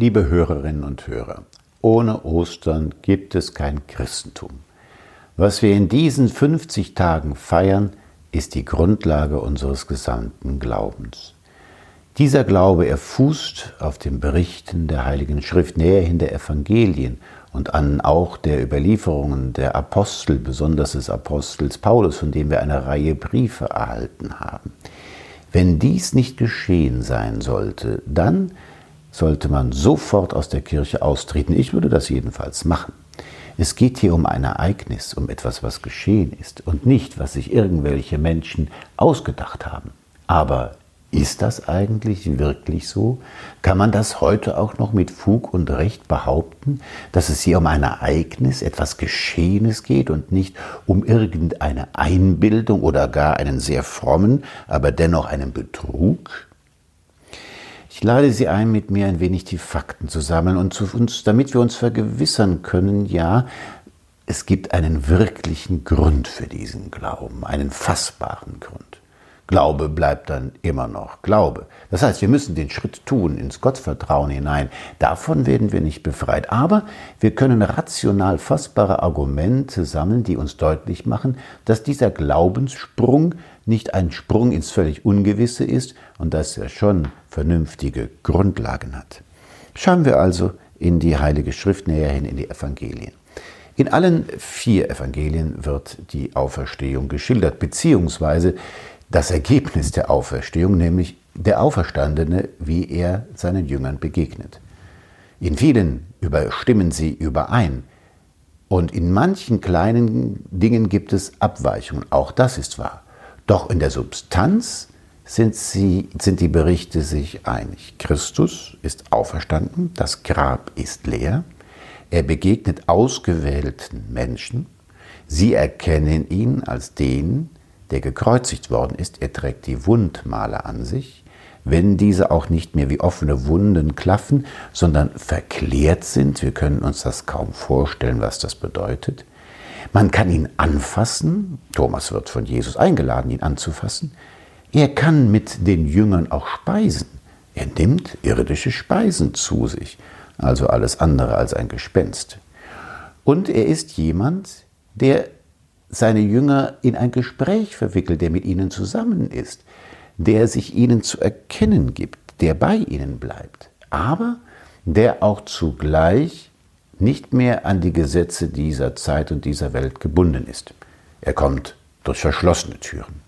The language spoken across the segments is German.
Liebe Hörerinnen und Hörer, ohne Ostern gibt es kein Christentum. Was wir in diesen 50 Tagen feiern, ist die Grundlage unseres gesamten Glaubens. Dieser Glaube, er fußt auf den Berichten der Heiligen Schrift, näherhin der Evangelien und an auch der Überlieferungen der Apostel, besonders des Apostels Paulus, von dem wir eine Reihe Briefe erhalten haben. Wenn dies nicht geschehen sein sollte, dann sollte man sofort aus der Kirche austreten. Ich würde das jedenfalls machen. Es geht hier um ein Ereignis, um etwas, was geschehen ist und nicht, was sich irgendwelche Menschen ausgedacht haben. Aber ist das eigentlich wirklich so? Kann man das heute auch noch mit Fug und Recht behaupten, dass es hier um ein Ereignis, etwas Geschehenes geht und nicht um irgendeine Einbildung oder gar einen sehr frommen, aber dennoch einen Betrug? Ich lade Sie ein, mit mir ein wenig die Fakten zu sammeln und zu uns, damit wir uns vergewissern können, ja, es gibt einen wirklichen Grund für diesen Glauben, einen fassbaren Grund. Glaube bleibt dann immer noch Glaube. Das heißt, wir müssen den Schritt tun ins Gottvertrauen hinein. Davon werden wir nicht befreit. Aber wir können rational fassbare Argumente sammeln, die uns deutlich machen, dass dieser Glaubenssprung nicht ein Sprung ins völlig Ungewisse ist und dass er schon vernünftige Grundlagen hat. Schauen wir also in die Heilige Schrift näher hin, in die Evangelien. In allen vier Evangelien wird die Auferstehung geschildert, beziehungsweise das Ergebnis der Auferstehung, nämlich der Auferstandene, wie er seinen Jüngern begegnet. In vielen überstimmen sie überein. Und in manchen kleinen Dingen gibt es Abweichungen. Auch das ist wahr. Doch in der Substanz sind, sie, sind die Berichte sich einig. Christus ist auferstanden, das Grab ist leer, er begegnet ausgewählten Menschen, sie erkennen ihn als den, der gekreuzigt worden ist, er trägt die Wundmale an sich, wenn diese auch nicht mehr wie offene Wunden klaffen, sondern verklärt sind. Wir können uns das kaum vorstellen, was das bedeutet. Man kann ihn anfassen. Thomas wird von Jesus eingeladen, ihn anzufassen. Er kann mit den Jüngern auch speisen. Er nimmt irdische Speisen zu sich, also alles andere als ein Gespenst. Und er ist jemand, der seine Jünger in ein Gespräch verwickelt, der mit ihnen zusammen ist, der sich ihnen zu erkennen gibt, der bei ihnen bleibt, aber der auch zugleich nicht mehr an die Gesetze dieser Zeit und dieser Welt gebunden ist. Er kommt durch verschlossene Türen.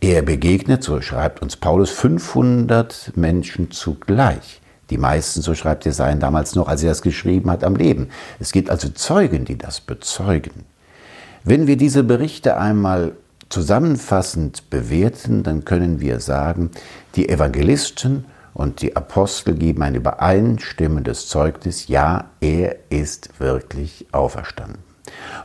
Er begegnet, so schreibt uns Paulus, 500 Menschen zugleich. Die meisten, so schreibt er, seien damals noch, als er das geschrieben hat, am Leben. Es gibt also Zeugen, die das bezeugen. Wenn wir diese Berichte einmal zusammenfassend bewerten, dann können wir sagen, die Evangelisten und die Apostel geben ein übereinstimmendes Zeugnis, ja, er ist wirklich auferstanden.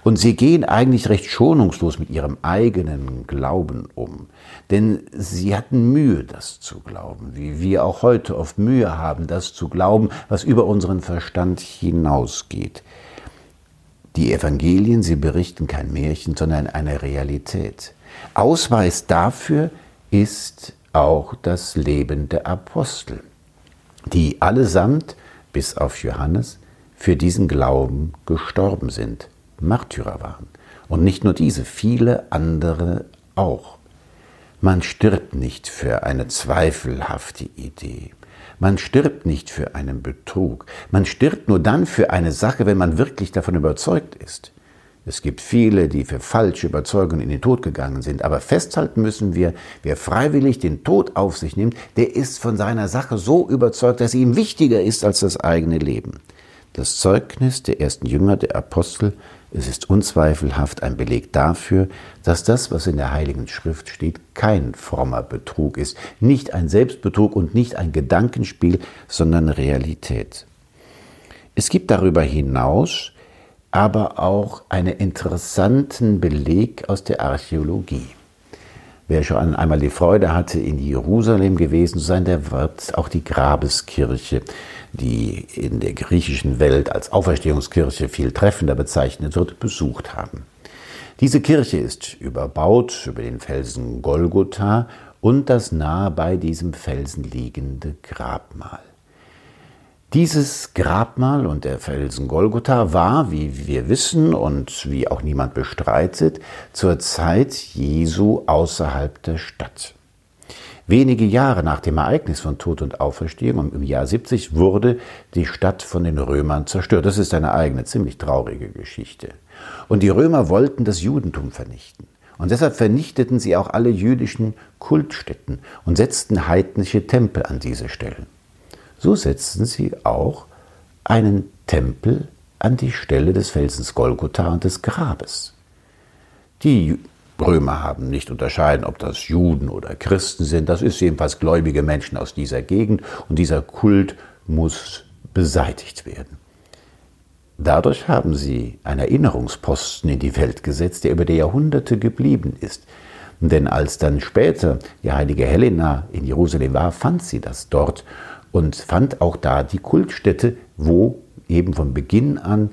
Und sie gehen eigentlich recht schonungslos mit ihrem eigenen Glauben um. Denn sie hatten Mühe, das zu glauben, wie wir auch heute oft Mühe haben, das zu glauben, was über unseren Verstand hinausgeht. Die Evangelien, sie berichten kein Märchen, sondern eine Realität. Ausweis dafür ist auch das Leben der Apostel, die allesamt, bis auf Johannes, für diesen Glauben gestorben sind, Märtyrer waren. Und nicht nur diese, viele andere auch. Man stirbt nicht für eine zweifelhafte Idee. Man stirbt nicht für einen Betrug. Man stirbt nur dann für eine Sache, wenn man wirklich davon überzeugt ist. Es gibt viele, die für falsche Überzeugungen in den Tod gegangen sind. Aber festhalten müssen wir, wer freiwillig den Tod auf sich nimmt, der ist von seiner Sache so überzeugt, dass sie ihm wichtiger ist als das eigene Leben. Das Zeugnis der ersten Jünger, der Apostel, es ist unzweifelhaft ein Beleg dafür, dass das, was in der Heiligen Schrift steht, kein frommer Betrug ist, nicht ein Selbstbetrug und nicht ein Gedankenspiel, sondern Realität. Es gibt darüber hinaus aber auch einen interessanten Beleg aus der Archäologie. Wer schon einmal die Freude hatte, in Jerusalem gewesen zu sein, der wird auch die Grabeskirche die in der griechischen Welt als Auferstehungskirche viel treffender bezeichnet wird, besucht haben. Diese Kirche ist überbaut über den Felsen Golgotha und das nahe bei diesem Felsen liegende Grabmal. Dieses Grabmal und der Felsen Golgotha war, wie wir wissen und wie auch niemand bestreitet, zur Zeit Jesu außerhalb der Stadt. Wenige Jahre nach dem Ereignis von Tod und Auferstehung, im Jahr 70, wurde die Stadt von den Römern zerstört. Das ist eine eigene, ziemlich traurige Geschichte. Und die Römer wollten das Judentum vernichten. Und deshalb vernichteten sie auch alle jüdischen Kultstätten und setzten heidnische Tempel an diese Stellen. So setzten sie auch einen Tempel an die Stelle des Felsens Golgotha und des Grabes. Die Römer haben nicht unterscheiden, ob das Juden oder Christen sind. Das ist jedenfalls gläubige Menschen aus dieser Gegend und dieser Kult muss beseitigt werden. Dadurch haben sie einen Erinnerungsposten in die Welt gesetzt, der über die Jahrhunderte geblieben ist. Denn als dann später die heilige Helena in Jerusalem war, fand sie das dort und fand auch da die Kultstätte, wo eben von Beginn an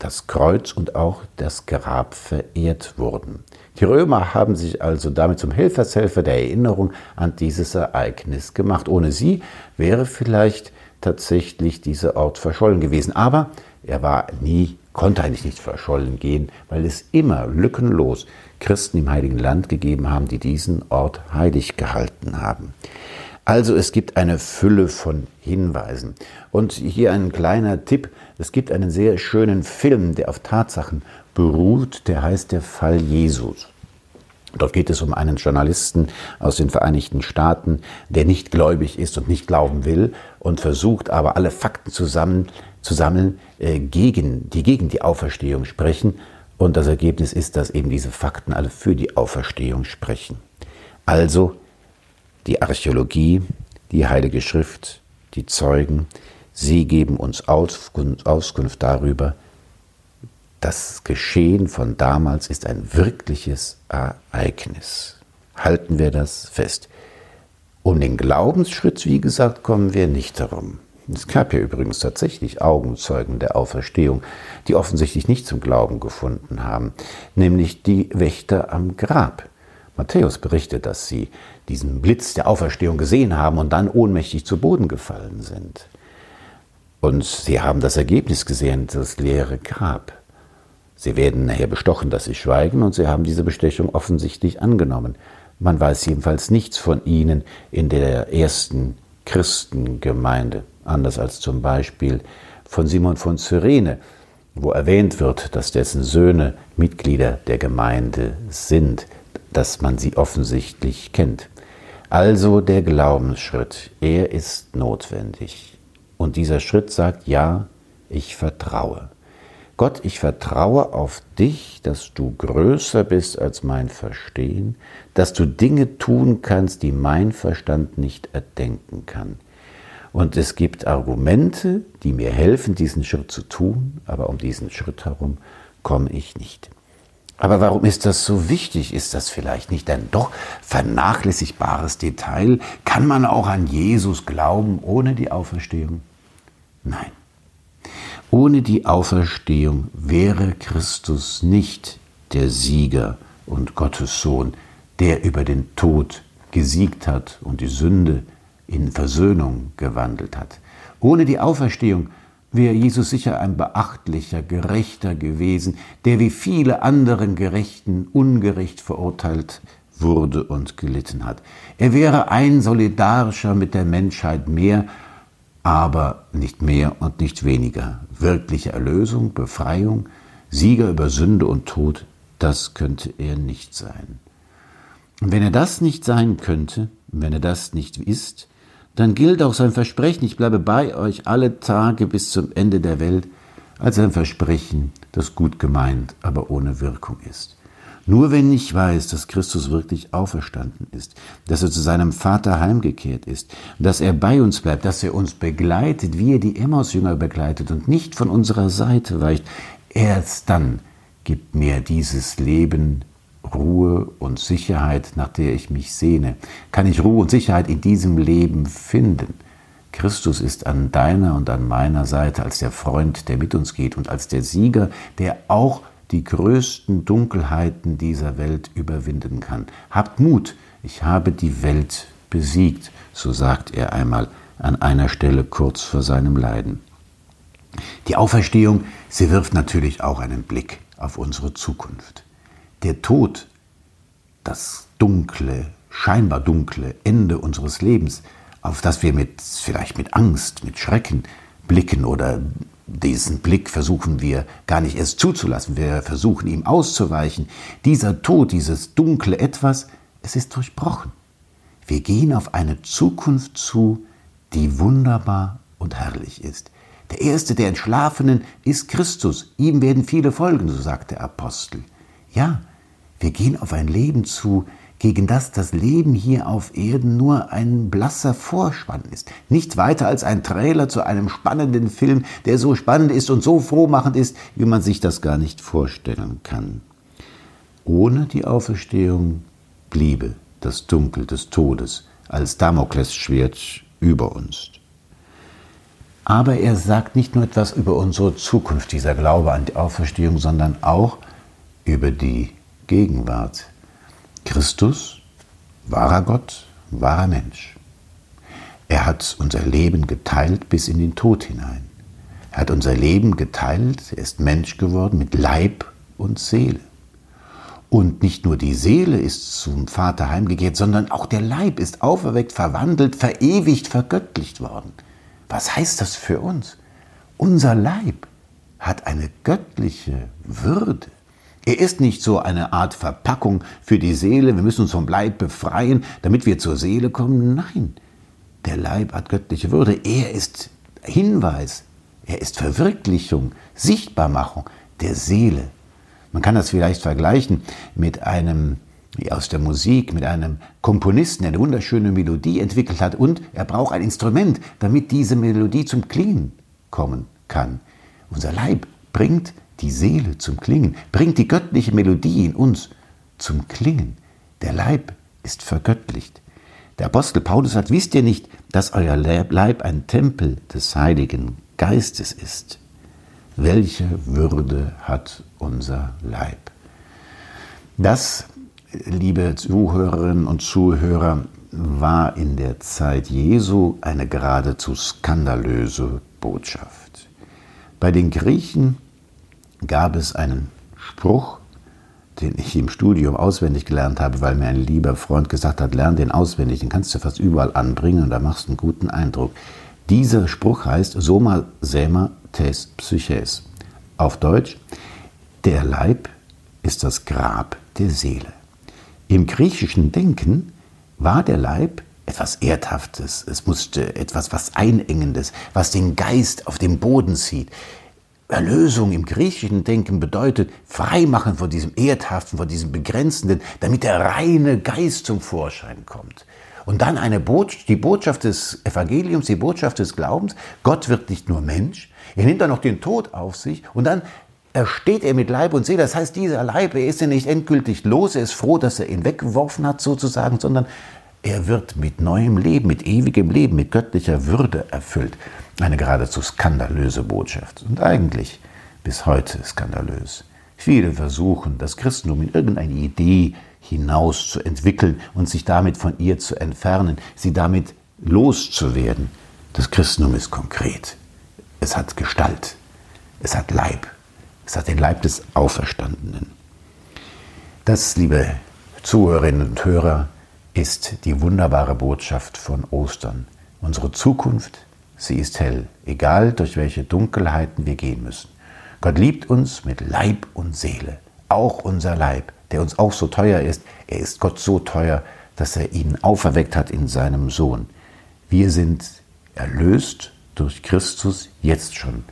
das Kreuz und auch das Grab verehrt wurden. Die Römer haben sich also damit zum Helfershelfer der Erinnerung an dieses Ereignis gemacht. Ohne sie wäre vielleicht tatsächlich dieser Ort verschollen gewesen. Aber er war nie, konnte eigentlich nicht verschollen gehen, weil es immer lückenlos Christen im Heiligen Land gegeben haben, die diesen Ort heilig gehalten haben. Also es gibt eine Fülle von Hinweisen. Und hier ein kleiner Tipp. Es gibt einen sehr schönen Film, der auf Tatsachen beruht, der heißt Der Fall Jesus. Dort geht es um einen Journalisten aus den Vereinigten Staaten, der nicht gläubig ist und nicht glauben will und versucht aber alle Fakten zusammen zu sammeln, äh, gegen, die gegen die Auferstehung sprechen. Und das Ergebnis ist, dass eben diese Fakten alle für die Auferstehung sprechen. Also die Archäologie, die Heilige Schrift, die Zeugen, sie geben uns Auskunft darüber, das Geschehen von damals ist ein wirkliches Ereignis. Halten wir das fest. Um den Glaubensschritt, wie gesagt, kommen wir nicht herum. Es gab ja übrigens tatsächlich Augenzeugen der Auferstehung, die offensichtlich nicht zum Glauben gefunden haben, nämlich die Wächter am Grab. Matthäus berichtet, dass sie diesen Blitz der Auferstehung gesehen haben und dann ohnmächtig zu Boden gefallen sind. Und sie haben das Ergebnis gesehen, das leere Grab. Sie werden nachher bestochen, dass sie schweigen, und sie haben diese Bestechung offensichtlich angenommen. Man weiß jedenfalls nichts von ihnen in der ersten Christengemeinde, anders als zum Beispiel von Simon von Cyrene, wo erwähnt wird, dass dessen Söhne Mitglieder der Gemeinde sind, dass man sie offensichtlich kennt. Also der Glaubensschritt, er ist notwendig. Und dieser Schritt sagt, ja, ich vertraue. Gott, ich vertraue auf dich, dass du größer bist als mein Verstehen, dass du Dinge tun kannst, die mein Verstand nicht erdenken kann. Und es gibt Argumente, die mir helfen, diesen Schritt zu tun, aber um diesen Schritt herum komme ich nicht. Aber warum ist das so wichtig? Ist das vielleicht nicht ein doch vernachlässigbares Detail? Kann man auch an Jesus glauben ohne die Auferstehung? Nein. Ohne die Auferstehung wäre Christus nicht der Sieger und Gottes Sohn, der über den Tod gesiegt hat und die Sünde in Versöhnung gewandelt hat. Ohne die Auferstehung wäre Jesus sicher ein beachtlicher, gerechter gewesen, der wie viele anderen Gerechten ungerecht verurteilt wurde und gelitten hat. Er wäre ein solidarischer mit der Menschheit mehr aber nicht mehr und nicht weniger. Wirkliche Erlösung, Befreiung, Sieger über Sünde und Tod, das könnte er nicht sein. Und wenn er das nicht sein könnte, wenn er das nicht ist, dann gilt auch sein Versprechen, ich bleibe bei euch alle Tage bis zum Ende der Welt, als ein Versprechen, das gut gemeint, aber ohne Wirkung ist. Nur wenn ich weiß, dass Christus wirklich auferstanden ist, dass er zu seinem Vater heimgekehrt ist, dass er bei uns bleibt, dass er uns begleitet, wie er die Emmaus-Jünger begleitet und nicht von unserer Seite weicht, erst dann gibt mir dieses Leben Ruhe und Sicherheit, nach der ich mich sehne. Kann ich Ruhe und Sicherheit in diesem Leben finden? Christus ist an deiner und an meiner Seite als der Freund, der mit uns geht und als der Sieger, der auch die größten Dunkelheiten dieser Welt überwinden kann. Habt Mut, ich habe die Welt besiegt, so sagt er einmal an einer Stelle kurz vor seinem Leiden. Die Auferstehung, sie wirft natürlich auch einen Blick auf unsere Zukunft. Der Tod, das dunkle, scheinbar dunkle Ende unseres Lebens, auf das wir mit, vielleicht mit Angst, mit Schrecken blicken oder diesen Blick versuchen wir gar nicht erst zuzulassen, wir versuchen ihm auszuweichen. Dieser Tod, dieses dunkle Etwas, es ist durchbrochen. Wir gehen auf eine Zukunft zu, die wunderbar und herrlich ist. Der erste der Entschlafenen ist Christus. Ihm werden viele folgen, so sagt der Apostel. Ja, wir gehen auf ein Leben zu, gegen das das Leben hier auf Erden nur ein blasser Vorspann ist. Nichts weiter als ein Trailer zu einem spannenden Film, der so spannend ist und so frohmachend ist, wie man sich das gar nicht vorstellen kann. Ohne die Auferstehung bliebe das Dunkel des Todes als Damoklesschwert über uns. Aber er sagt nicht nur etwas über unsere Zukunft, dieser Glaube an die Auferstehung, sondern auch über die Gegenwart. Christus, wahrer Gott, wahrer Mensch. Er hat unser Leben geteilt bis in den Tod hinein. Er hat unser Leben geteilt, er ist Mensch geworden mit Leib und Seele. Und nicht nur die Seele ist zum Vater heimgekehrt, sondern auch der Leib ist auferweckt, verwandelt, verewigt, vergöttlicht worden. Was heißt das für uns? Unser Leib hat eine göttliche Würde. Er ist nicht so eine Art Verpackung für die Seele, wir müssen uns vom Leib befreien, damit wir zur Seele kommen. Nein, der Leib hat göttliche Würde. Er ist Hinweis, er ist Verwirklichung, Sichtbarmachung der Seele. Man kann das vielleicht vergleichen mit einem wie aus der Musik, mit einem Komponisten, der eine wunderschöne Melodie entwickelt hat und er braucht ein Instrument, damit diese Melodie zum Klingen kommen kann. Unser Leib bringt die Seele zum Klingen, bringt die göttliche Melodie in uns zum Klingen. Der Leib ist vergöttlicht. Der Apostel Paulus sagt, wisst ihr nicht, dass euer Leib ein Tempel des Heiligen Geistes ist? Welche Würde hat unser Leib? Das liebe Zuhörerinnen und Zuhörer, war in der Zeit Jesu eine geradezu skandalöse Botschaft. Bei den Griechen gab es einen Spruch, den ich im Studium auswendig gelernt habe, weil mir ein lieber Freund gesagt hat, lern den auswendig, den kannst du fast überall anbringen und da machst du einen guten Eindruck. Dieser Spruch heißt Soma Sema Tes Psyches. Auf Deutsch, der Leib ist das Grab der Seele. Im griechischen Denken war der Leib etwas Erdhaftes, es musste etwas was Einengendes, was den Geist auf den Boden zieht. Erlösung im griechischen Denken bedeutet Freimachen von diesem Erdhaften, von diesem Begrenzenden, damit der reine Geist zum Vorschein kommt. Und dann eine Botschaft, die Botschaft des Evangeliums, die Botschaft des Glaubens, Gott wird nicht nur Mensch, er nimmt dann noch den Tod auf sich und dann ersteht er mit Leib und Seele. Das heißt, dieser Leib, er ist ja nicht endgültig los, er ist froh, dass er ihn weggeworfen hat sozusagen, sondern er wird mit neuem Leben, mit ewigem Leben, mit göttlicher Würde erfüllt. Eine geradezu skandalöse Botschaft und eigentlich bis heute skandalös. Viele versuchen, das Christentum in irgendeine Idee hinaus zu entwickeln und sich damit von ihr zu entfernen, sie damit loszuwerden. Das Christentum ist konkret. Es hat Gestalt. Es hat Leib. Es hat den Leib des Auferstandenen. Das, liebe Zuhörerinnen und Hörer, ist die wunderbare Botschaft von Ostern. Unsere Zukunft, sie ist hell, egal durch welche Dunkelheiten wir gehen müssen. Gott liebt uns mit Leib und Seele, auch unser Leib, der uns auch so teuer ist. Er ist Gott so teuer, dass er ihn auferweckt hat in seinem Sohn. Wir sind erlöst durch Christus jetzt schon.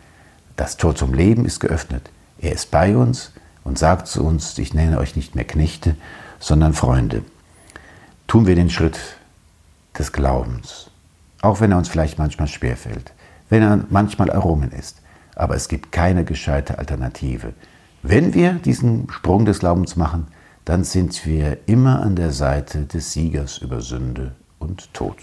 Das Tor zum Leben ist geöffnet. Er ist bei uns und sagt zu uns, ich nenne euch nicht mehr Knechte, sondern Freunde. Tun wir den Schritt des Glaubens, auch wenn er uns vielleicht manchmal schwerfällt, wenn er manchmal errungen ist. Aber es gibt keine gescheite Alternative. Wenn wir diesen Sprung des Glaubens machen, dann sind wir immer an der Seite des Siegers über Sünde und Tod.